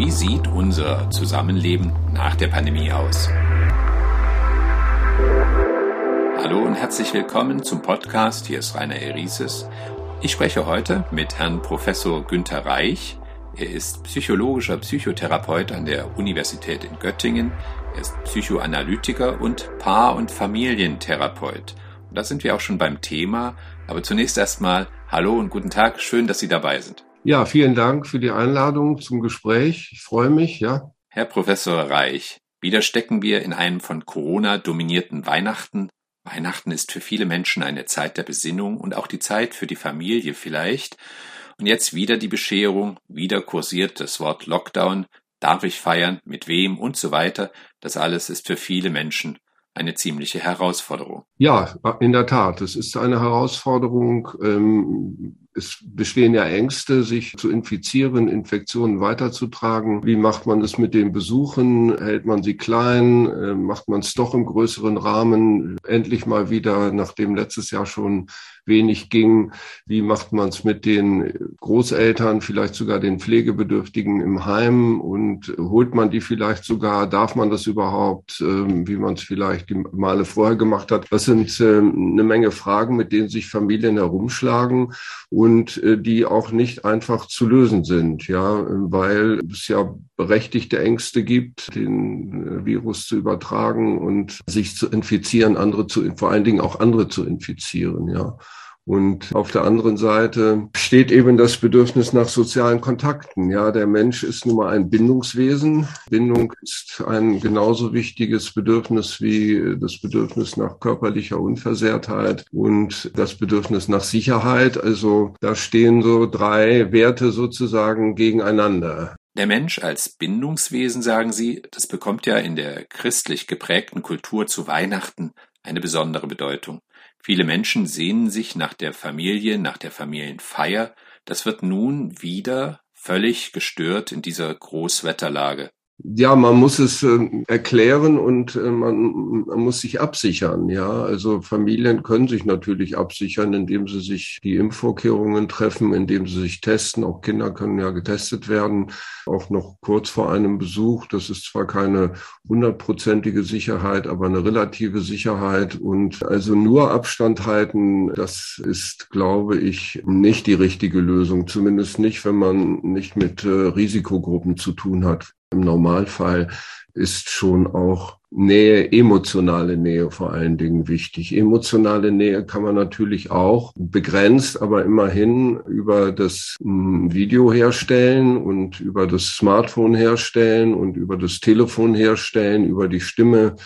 Wie sieht unser Zusammenleben nach der Pandemie aus? Hallo und herzlich willkommen zum Podcast. Hier ist Rainer Erises. Ich spreche heute mit Herrn Professor Günther Reich. Er ist psychologischer Psychotherapeut an der Universität in Göttingen. Er ist Psychoanalytiker und Paar- und Familientherapeut. Und da sind wir auch schon beim Thema. Aber zunächst erstmal Hallo und guten Tag. Schön, dass Sie dabei sind. Ja, vielen Dank für die Einladung zum Gespräch. Ich freue mich, ja. Herr Professor Reich, wieder stecken wir in einem von Corona dominierten Weihnachten. Weihnachten ist für viele Menschen eine Zeit der Besinnung und auch die Zeit für die Familie vielleicht. Und jetzt wieder die Bescherung, wieder kursiert das Wort Lockdown. Darf ich feiern? Mit wem? Und so weiter. Das alles ist für viele Menschen eine ziemliche Herausforderung. Ja, in der Tat. Es ist eine Herausforderung. Ähm, es bestehen ja Ängste, sich zu infizieren, Infektionen weiterzutragen. Wie macht man es mit den Besuchen? Hält man sie klein? Äh, macht man es doch im größeren Rahmen? Endlich mal wieder, nachdem letztes Jahr schon wenig ging. Wie macht man es mit den Großeltern, vielleicht sogar den Pflegebedürftigen im Heim und holt man die vielleicht sogar? Darf man das überhaupt, ähm, wie man es vielleicht die Male vorher gemacht hat? Das sind ähm, eine Menge Fragen, mit denen sich Familien herumschlagen äh, die auch nicht einfach zu lösen sind, ja, weil es ja berechtigte Ängste gibt, den äh, Virus zu übertragen und sich zu infizieren, andere zu, vor allen Dingen auch andere zu infizieren, ja. Und auf der anderen Seite steht eben das Bedürfnis nach sozialen Kontakten. Ja, der Mensch ist nun mal ein Bindungswesen. Bindung ist ein genauso wichtiges Bedürfnis wie das Bedürfnis nach körperlicher Unversehrtheit und das Bedürfnis nach Sicherheit. Also da stehen so drei Werte sozusagen gegeneinander. Der Mensch als Bindungswesen, sagen Sie, das bekommt ja in der christlich geprägten Kultur zu Weihnachten eine besondere Bedeutung. Viele Menschen sehnen sich nach der Familie, nach der Familienfeier. Das wird nun wieder völlig gestört in dieser Großwetterlage. Ja, man muss es äh, erklären und äh, man, man, muss sich absichern. Ja, also Familien können sich natürlich absichern, indem sie sich die Impfvorkehrungen treffen, indem sie sich testen. Auch Kinder können ja getestet werden, auch noch kurz vor einem Besuch. Das ist zwar keine hundertprozentige Sicherheit, aber eine relative Sicherheit. Und also nur Abstand halten, das ist, glaube ich, nicht die richtige Lösung. Zumindest nicht, wenn man nicht mit äh, Risikogruppen zu tun hat. Im Normalfall ist schon auch Nähe, emotionale Nähe vor allen Dingen wichtig. Emotionale Nähe kann man natürlich auch begrenzt, aber immerhin über das hm, Video herstellen und über das Smartphone herstellen und über das Telefon herstellen, über die Stimme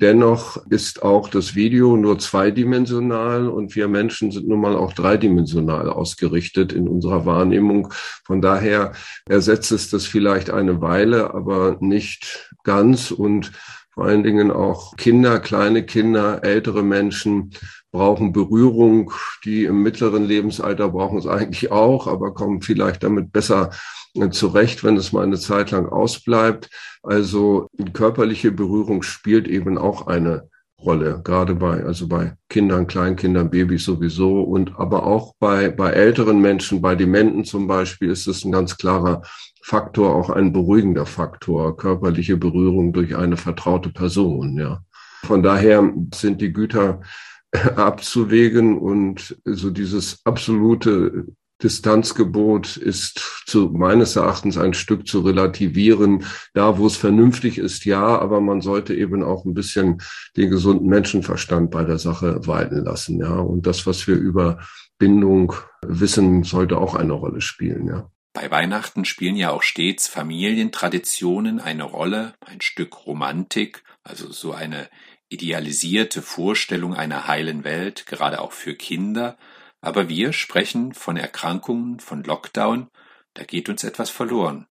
Dennoch ist auch das Video nur zweidimensional und wir Menschen sind nun mal auch dreidimensional ausgerichtet in unserer Wahrnehmung. Von daher ersetzt es das vielleicht eine Weile, aber nicht ganz und vor allen Dingen auch Kinder, kleine Kinder, ältere Menschen brauchen Berührung. Die im mittleren Lebensalter brauchen es eigentlich auch, aber kommen vielleicht damit besser zurecht, wenn es mal eine Zeit lang ausbleibt. Also körperliche Berührung spielt eben auch eine Rolle, gerade bei, also bei Kindern, Kleinkindern, Babys sowieso und aber auch bei, bei älteren Menschen, bei Dementen zum Beispiel ist es ein ganz klarer Faktor, auch ein beruhigender Faktor, körperliche Berührung durch eine vertraute Person, ja. Von daher sind die Güter abzuwägen und so dieses absolute Distanzgebot ist zu meines Erachtens ein Stück zu relativieren. Da, wo es vernünftig ist, ja, aber man sollte eben auch ein bisschen den gesunden Menschenverstand bei der Sache walten lassen, ja. Und das, was wir über Bindung wissen, sollte auch eine Rolle spielen, ja. Bei Weihnachten spielen ja auch stets Familientraditionen eine Rolle, ein Stück Romantik, also so eine idealisierte Vorstellung einer heilen Welt, gerade auch für Kinder. Aber wir sprechen von Erkrankungen, von Lockdown, da geht uns etwas verloren.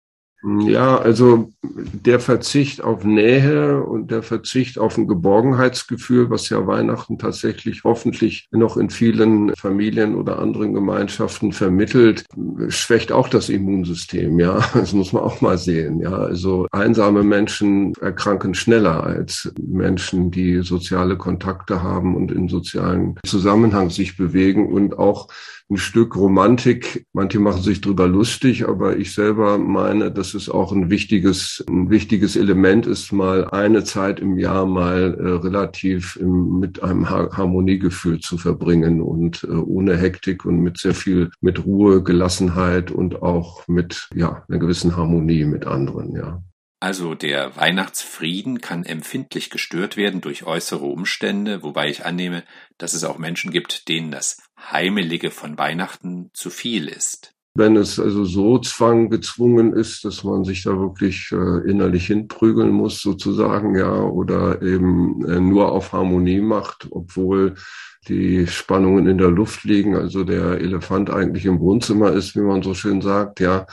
Ja, also der Verzicht auf Nähe und der Verzicht auf ein Geborgenheitsgefühl, was ja Weihnachten tatsächlich hoffentlich noch in vielen Familien oder anderen Gemeinschaften vermittelt, schwächt auch das Immunsystem. Ja, das muss man auch mal sehen. Ja, also einsame Menschen erkranken schneller als Menschen, die soziale Kontakte haben und in sozialen Zusammenhang sich bewegen und auch ein Stück Romantik. Manche machen sich drüber lustig, aber ich selber meine, dass es auch ein wichtiges, ein wichtiges Element ist, mal eine Zeit im Jahr mal äh, relativ im, mit einem Harmoniegefühl zu verbringen und äh, ohne Hektik und mit sehr viel, mit Ruhe, Gelassenheit und auch mit, ja, einer gewissen Harmonie mit anderen, ja. Also der Weihnachtsfrieden kann empfindlich gestört werden durch äußere Umstände, wobei ich annehme, dass es auch Menschen gibt, denen das Heimelige von Weihnachten zu viel ist. Wenn es also so zwang gezwungen ist, dass man sich da wirklich äh, innerlich hinprügeln muss, sozusagen, ja, oder eben äh, nur auf Harmonie macht, obwohl die Spannungen in der Luft liegen, also der Elefant eigentlich im Wohnzimmer ist, wie man so schön sagt, ja,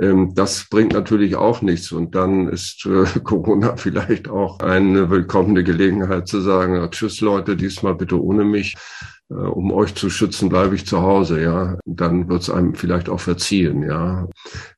ähm, das bringt natürlich auch nichts. Und dann ist äh, Corona vielleicht auch eine willkommene Gelegenheit zu sagen, tschüss Leute, diesmal bitte ohne mich. Äh, um euch zu schützen, bleibe ich zu Hause, ja. Dann wird es einem vielleicht auch verziehen, ja.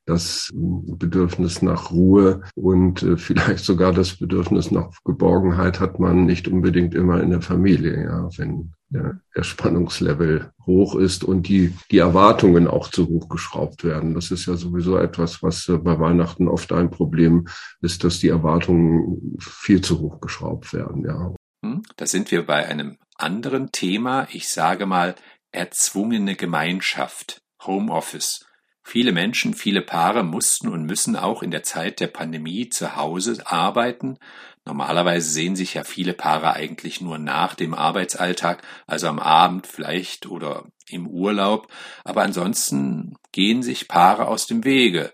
Das Bedürfnis nach Ruhe und äh, vielleicht sogar das Bedürfnis nach Geborgenheit hat man nicht unbedingt immer in der Familie, ja. Wenn der, der Spannungslevel hoch ist und die, die Erwartungen auch zu hoch geschraubt werden. Das ist ja sowieso etwas, was äh, bei Weihnachten oft ein Problem ist, dass die Erwartungen viel zu hoch geschraubt werden, ja. Hm, da sind wir bei einem anderen Thema, ich sage mal erzwungene Gemeinschaft, Homeoffice. Viele Menschen, viele Paare mussten und müssen auch in der Zeit der Pandemie zu Hause arbeiten. Normalerweise sehen sich ja viele Paare eigentlich nur nach dem Arbeitsalltag, also am Abend vielleicht oder im Urlaub, aber ansonsten gehen sich Paare aus dem Wege.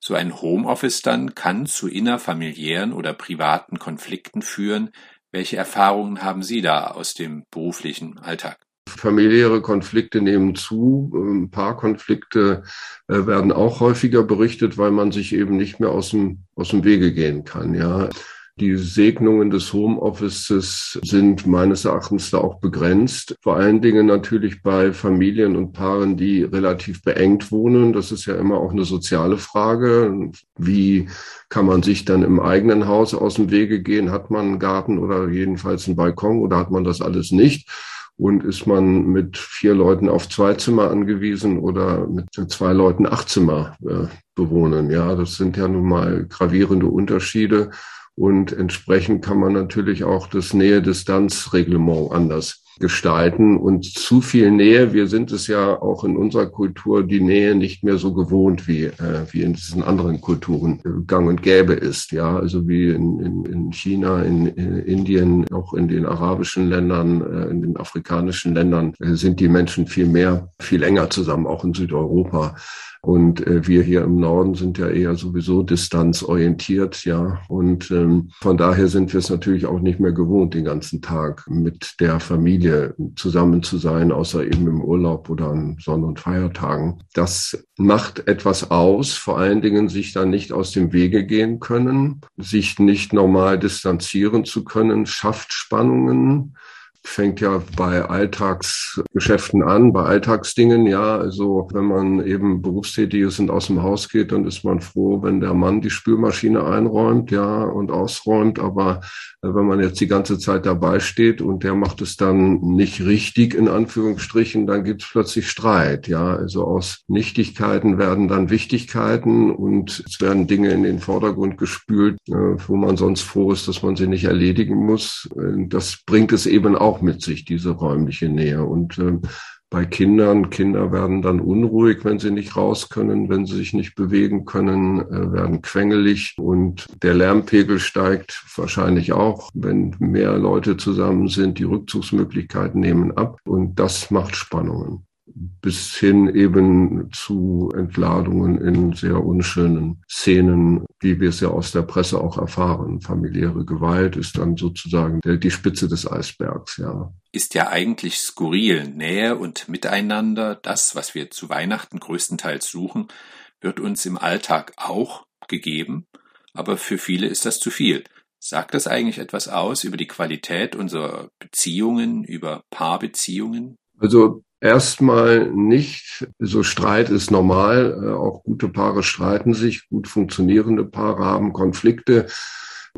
So ein Homeoffice dann kann zu innerfamiliären oder privaten Konflikten führen, welche Erfahrungen haben Sie da aus dem beruflichen Alltag? Familiäre Konflikte nehmen zu, ein paar Konflikte äh, werden auch häufiger berichtet, weil man sich eben nicht mehr aus dem, aus dem Wege gehen kann. Ja, die Segnungen des Homeoffices sind meines Erachtens da auch begrenzt. Vor allen Dingen natürlich bei Familien und Paaren, die relativ beengt wohnen. Das ist ja immer auch eine soziale Frage. Wie kann man sich dann im eigenen Haus aus dem Wege gehen? Hat man einen Garten oder jedenfalls einen Balkon oder hat man das alles nicht? Und ist man mit vier Leuten auf zwei Zimmer angewiesen oder mit zwei Leuten acht Zimmer äh, bewohnen? Ja, das sind ja nun mal gravierende Unterschiede. Und entsprechend kann man natürlich auch das Nähe-Distanz-Reglement anders gestalten. Und zu viel Nähe, wir sind es ja auch in unserer Kultur, die Nähe nicht mehr so gewohnt, wie, äh, wie in diesen anderen Kulturen gang und gäbe ist. Ja, also wie in, in, in China, in, in Indien, auch in den arabischen Ländern, äh, in den afrikanischen Ländern äh, sind die Menschen viel mehr, viel enger zusammen, auch in Südeuropa. Und äh, wir hier im Norden sind ja eher sowieso distanzorientiert, ja. Und ähm, von daher sind wir es natürlich auch nicht mehr gewohnt, den ganzen Tag mit der Familie zusammen zu sein, außer eben im Urlaub oder an Sonn- und Feiertagen. Das macht etwas aus, vor allen Dingen sich dann nicht aus dem Wege gehen können, sich nicht normal distanzieren zu können, schafft Spannungen fängt ja bei Alltagsgeschäften an, bei Alltagsdingen, ja. Also wenn man eben berufstätig ist und aus dem Haus geht, dann ist man froh, wenn der Mann die Spülmaschine einräumt, ja, und ausräumt. Aber äh, wenn man jetzt die ganze Zeit dabei steht und der macht es dann nicht richtig, in Anführungsstrichen, dann gibt es plötzlich Streit, ja. Also aus Nichtigkeiten werden dann Wichtigkeiten und es werden Dinge in den Vordergrund gespült, äh, wo man sonst froh ist, dass man sie nicht erledigen muss. Äh, das bringt es eben auch auch mit sich, diese räumliche Nähe. Und äh, bei Kindern, Kinder werden dann unruhig, wenn sie nicht raus können, wenn sie sich nicht bewegen können, äh, werden quengelig und der Lärmpegel steigt wahrscheinlich auch, wenn mehr Leute zusammen sind. Die Rückzugsmöglichkeiten nehmen ab und das macht Spannungen bis hin eben zu Entladungen in sehr unschönen Szenen, wie wir es ja aus der Presse auch erfahren. Familiäre Gewalt ist dann sozusagen die Spitze des Eisbergs, ja. Ist ja eigentlich skurril. Nähe und Miteinander, das, was wir zu Weihnachten größtenteils suchen, wird uns im Alltag auch gegeben, aber für viele ist das zu viel. Sagt das eigentlich etwas aus über die Qualität unserer Beziehungen, über Paarbeziehungen? Also Erstmal nicht. So Streit ist normal. Äh, auch gute Paare streiten sich. Gut funktionierende Paare haben Konflikte.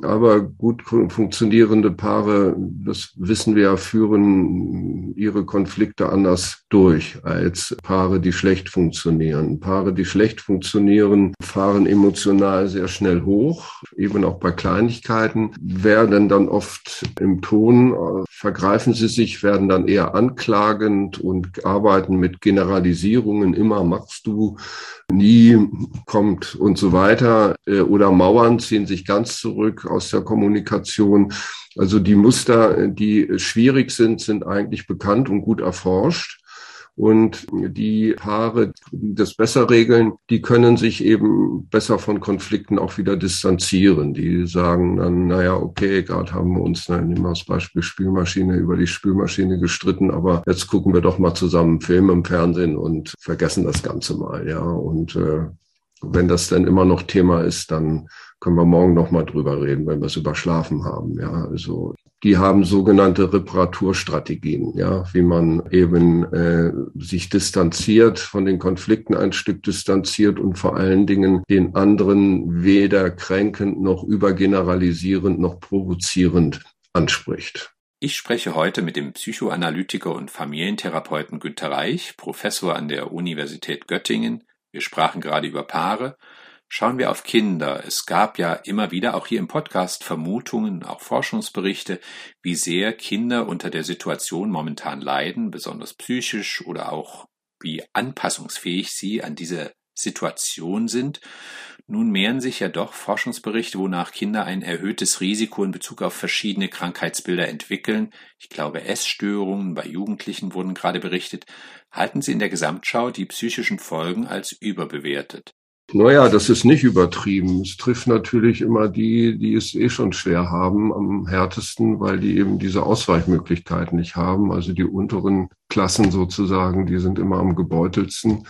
Aber gut funktionierende Paare, das wissen wir ja, führen ihre Konflikte anders durch als Paare, die schlecht funktionieren. Paare, die schlecht funktionieren, fahren emotional sehr schnell hoch, eben auch bei Kleinigkeiten, werden dann oft im Ton, vergreifen sie sich, werden dann eher anklagend und arbeiten mit Generalisierungen, immer machst du, nie kommt und so weiter. Äh, oder Mauern ziehen sich ganz zurück aus der Kommunikation. Also die Muster, die schwierig sind, sind eigentlich bekannt und gut erforscht. Und die Paare, die das besser regeln, die können sich eben besser von Konflikten auch wieder distanzieren. Die sagen dann, naja, okay, gerade haben wir uns, dann nehmen wir das Beispiel Spülmaschine, über die Spülmaschine gestritten, aber jetzt gucken wir doch mal zusammen Film im Fernsehen und vergessen das Ganze mal, ja. Und äh, wenn das dann immer noch Thema ist, dann können wir morgen noch mal drüber reden, wenn wir es überschlafen haben. Ja, also die haben sogenannte Reparaturstrategien, ja, wie man eben äh, sich distanziert von den Konflikten ein Stück distanziert und vor allen Dingen den anderen weder kränkend noch übergeneralisierend noch provozierend anspricht. Ich spreche heute mit dem Psychoanalytiker und Familientherapeuten Günter Reich, Professor an der Universität Göttingen. Wir sprachen gerade über Paare Schauen wir auf Kinder. Es gab ja immer wieder auch hier im Podcast Vermutungen, auch Forschungsberichte, wie sehr Kinder unter der Situation momentan leiden, besonders psychisch oder auch wie anpassungsfähig sie an diese Situation sind. Nun mehren sich ja doch Forschungsberichte, wonach Kinder ein erhöhtes Risiko in Bezug auf verschiedene Krankheitsbilder entwickeln. Ich glaube, Essstörungen bei Jugendlichen wurden gerade berichtet. Halten Sie in der Gesamtschau die psychischen Folgen als überbewertet? Naja, das ist nicht übertrieben. Es trifft natürlich immer die, die es eh schon schwer haben, am härtesten, weil die eben diese Ausweichmöglichkeiten nicht haben. Also die unteren Klassen sozusagen, die sind immer am gebeutelsten.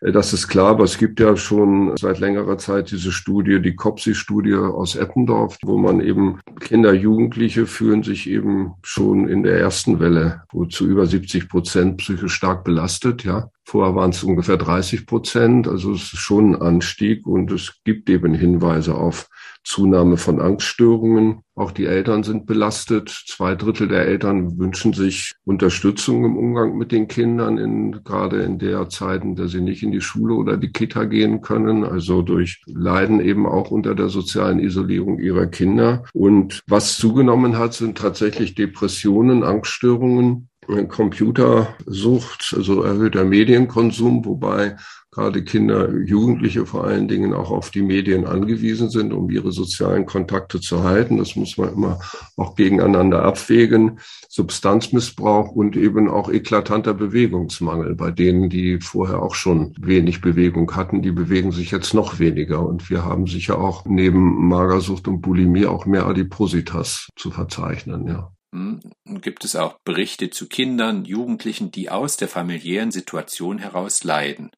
Äh, das ist klar, aber es gibt ja schon seit längerer Zeit diese Studie, die COPSI-Studie aus Eppendorf, wo man eben Kinder, Jugendliche fühlen sich eben schon in der ersten Welle, zu über 70 Prozent psychisch stark belastet, ja. Vorher waren es ungefähr 30 Prozent, also es ist schon ein Anstieg und es gibt eben Hinweise auf Zunahme von Angststörungen. Auch die Eltern sind belastet. Zwei Drittel der Eltern wünschen sich Unterstützung im Umgang mit den Kindern, in, gerade in der Zeit, in der sie nicht in die Schule oder die Kita gehen können. Also durch Leiden eben auch unter der sozialen Isolierung ihrer Kinder. Und was zugenommen hat, sind tatsächlich Depressionen, Angststörungen Computersucht, also erhöhter Medienkonsum, wobei gerade Kinder, Jugendliche vor allen Dingen auch auf die Medien angewiesen sind, um ihre sozialen Kontakte zu halten. Das muss man immer auch gegeneinander abwägen. Substanzmissbrauch und eben auch eklatanter Bewegungsmangel bei denen, die vorher auch schon wenig Bewegung hatten, die bewegen sich jetzt noch weniger. Und wir haben sicher auch neben Magersucht und Bulimie auch mehr Adipositas zu verzeichnen, ja. Hm, gibt es auch Berichte zu Kindern, Jugendlichen, die aus der familiären Situation heraus leiden.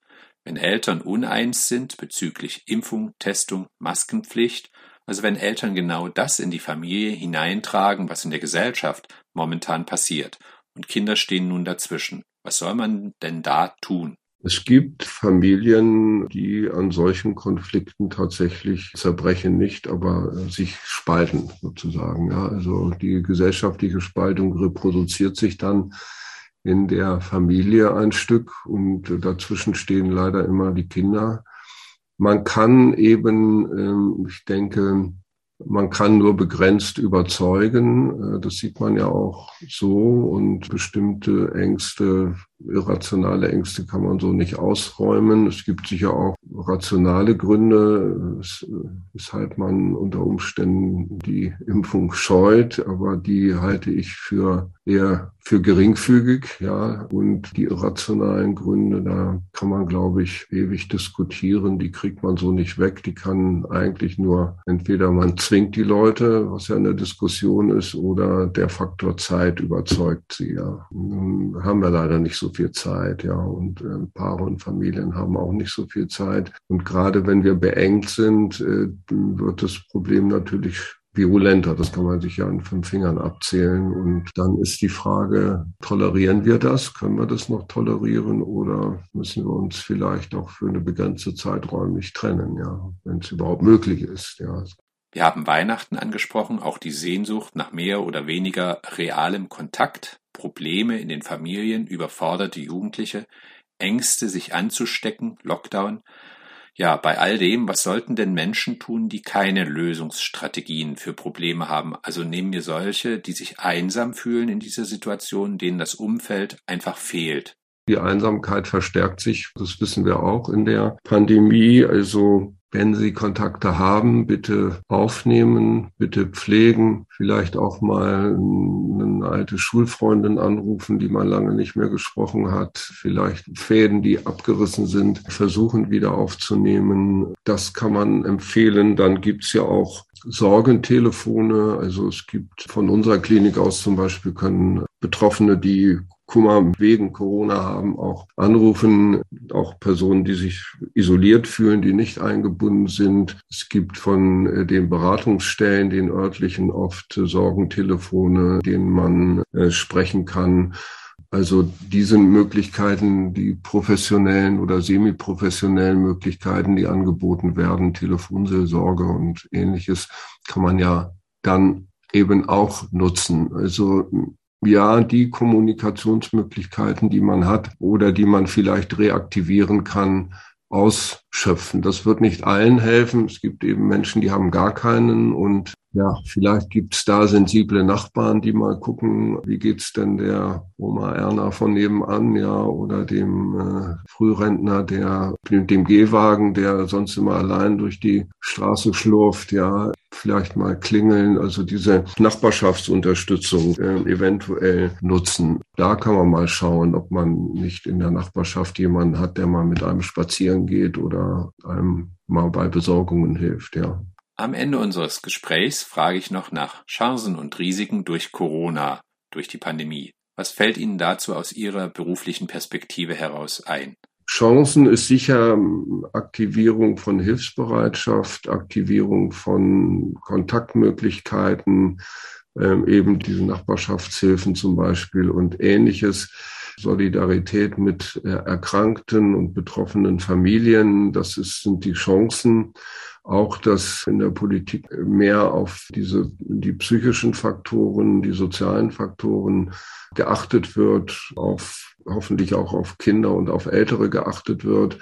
Wenn Eltern uneins sind bezüglich Impfung, Testung, Maskenpflicht, also wenn Eltern genau das in die Familie hineintragen, was in der Gesellschaft momentan passiert, und Kinder stehen nun dazwischen. Was soll man denn da tun? Es gibt Familien, die an solchen Konflikten tatsächlich zerbrechen nicht, aber sich spalten sozusagen. Ja, also die gesellschaftliche Spaltung reproduziert sich dann in der Familie ein Stück und dazwischen stehen leider immer die Kinder. Man kann eben, ähm, ich denke, man kann nur begrenzt überzeugen. Äh, das sieht man ja auch so. Und bestimmte Ängste, irrationale Ängste kann man so nicht ausräumen. Es gibt sicher auch rationale Gründe, weshalb man unter Umständen die Impfung scheut. Aber die halte ich für eher für geringfügig, ja. Und die irrationalen Gründe, da kann man, glaube ich, ewig diskutieren. Die kriegt man so nicht weg. Die kann eigentlich nur entweder man zwingt die Leute, was ja eine Diskussion ist, oder der Faktor Zeit überzeugt sie, ja. Haben wir leider nicht so viel Zeit, ja. Und äh, Paare und Familien haben auch nicht so viel Zeit. Und gerade wenn wir beengt sind, äh, wird das Problem natürlich virulenter. Das kann man sich ja an fünf Fingern abzählen. Und dann ist die Frage, tolerieren wir das? Können wir das noch tolerieren oder müssen wir uns vielleicht auch für eine begrenzte Zeit räumlich trennen, ja, wenn es überhaupt möglich ist, ja. Wir haben Weihnachten angesprochen, auch die Sehnsucht nach mehr oder weniger realem Kontakt, Probleme in den Familien, überforderte Jugendliche, Ängste, sich anzustecken, Lockdown. Ja, bei all dem, was sollten denn Menschen tun, die keine Lösungsstrategien für Probleme haben? Also nehmen wir solche, die sich einsam fühlen in dieser Situation, denen das Umfeld einfach fehlt. Die Einsamkeit verstärkt sich, das wissen wir auch in der Pandemie. Also wenn Sie Kontakte haben, bitte aufnehmen, bitte pflegen, vielleicht auch mal eine alte Schulfreundin anrufen, die man lange nicht mehr gesprochen hat, vielleicht Fäden, die abgerissen sind, versuchen wieder aufzunehmen. Das kann man empfehlen. Dann gibt's ja auch Sorgentelefone. Also es gibt von unserer Klinik aus zum Beispiel können Betroffene, die Kummer wegen Corona haben, auch anrufen, auch Personen, die sich isoliert fühlen, die nicht eingebunden sind. Es gibt von äh, den Beratungsstellen, den örtlichen oft Sorgentelefone, denen man äh, sprechen kann. Also diese Möglichkeiten, die professionellen oder semiprofessionellen Möglichkeiten, die angeboten werden, Telefonseelsorge und ähnliches, kann man ja dann eben auch nutzen. Also ja, die Kommunikationsmöglichkeiten, die man hat oder die man vielleicht reaktivieren kann, ausschöpfen. Das wird nicht allen helfen. Es gibt eben Menschen, die haben gar keinen und ja, vielleicht gibt's da sensible Nachbarn, die mal gucken, wie geht's denn der Oma Erna von nebenan, ja, oder dem äh, Frührentner, der mit dem Gehwagen, der sonst immer allein durch die Straße schlurft, ja, vielleicht mal klingeln, also diese Nachbarschaftsunterstützung äh, eventuell nutzen. Da kann man mal schauen, ob man nicht in der Nachbarschaft jemanden hat, der mal mit einem spazieren geht oder einem mal bei Besorgungen hilft, ja. Am Ende unseres Gesprächs frage ich noch nach Chancen und Risiken durch Corona, durch die Pandemie. Was fällt Ihnen dazu aus Ihrer beruflichen Perspektive heraus ein? Chancen ist sicher Aktivierung von Hilfsbereitschaft, Aktivierung von Kontaktmöglichkeiten, ähm, eben diese Nachbarschaftshilfen zum Beispiel und ähnliches. Solidarität mit äh, erkrankten und betroffenen Familien, das ist, sind die Chancen. Auch, dass in der Politik mehr auf diese, die psychischen Faktoren, die sozialen Faktoren geachtet wird, auf, hoffentlich auch auf Kinder und auf Ältere geachtet wird.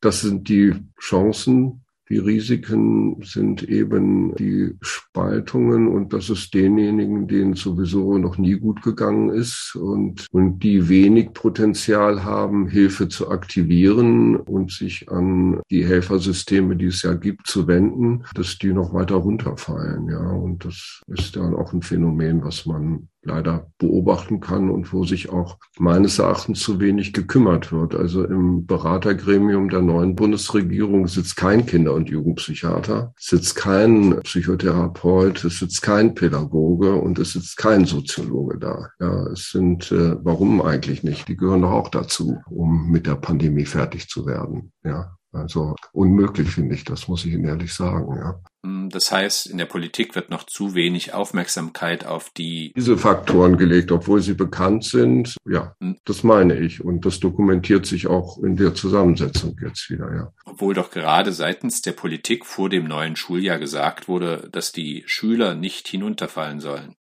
Das sind die Chancen, die Risiken sind eben die Spaltungen und das ist denjenigen, denen sowieso noch nie gut gegangen ist und, und die wenig Potenzial haben, Hilfe zu aktivieren und sich an die Helfersysteme, die es ja gibt, zu wenden, dass die noch weiter runterfallen. Ja, und das ist dann auch ein Phänomen, was man leider beobachten kann und wo sich auch meines Erachtens zu wenig gekümmert wird. Also im Beratergremium der neuen Bundesregierung sitzt kein Kinder- und Jugendpsychiater, sitzt kein Psychotherapeut, es sitzt kein Pädagoge und es sitzt kein Soziologe da. Ja, es sind, äh, warum eigentlich nicht? Die gehören doch auch dazu, um mit der Pandemie fertig zu werden. Ja, also unmöglich finde ich, das muss ich Ihnen ehrlich sagen. Ja. Hm, das heißt, in der Politik wird noch zu wenig Aufmerksamkeit auf die diese Faktoren gelegt, obwohl sie bekannt sind. Ja, hm. das meine ich und das dokumentiert sich auch in der Zusammensetzung jetzt wieder. Ja. Obwohl doch gerade seitens der Politik vor dem neuen Schuljahr gesagt wurde, dass die Schüler nicht hinunterfallen sollen.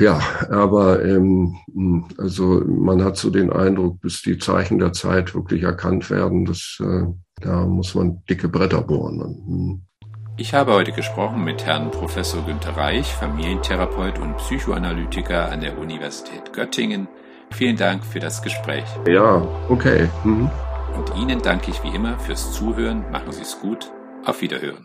Ja, aber ähm, also man hat so den Eindruck, bis die Zeichen der Zeit wirklich erkannt werden, dass äh, da muss man dicke Bretter bohren. Hm. Ich habe heute gesprochen mit Herrn Professor Günter Reich, Familientherapeut und Psychoanalytiker an der Universität Göttingen. Vielen Dank für das Gespräch. Ja, okay. Mhm. Und Ihnen danke ich wie immer fürs Zuhören. Machen Sie es gut. Auf Wiederhören.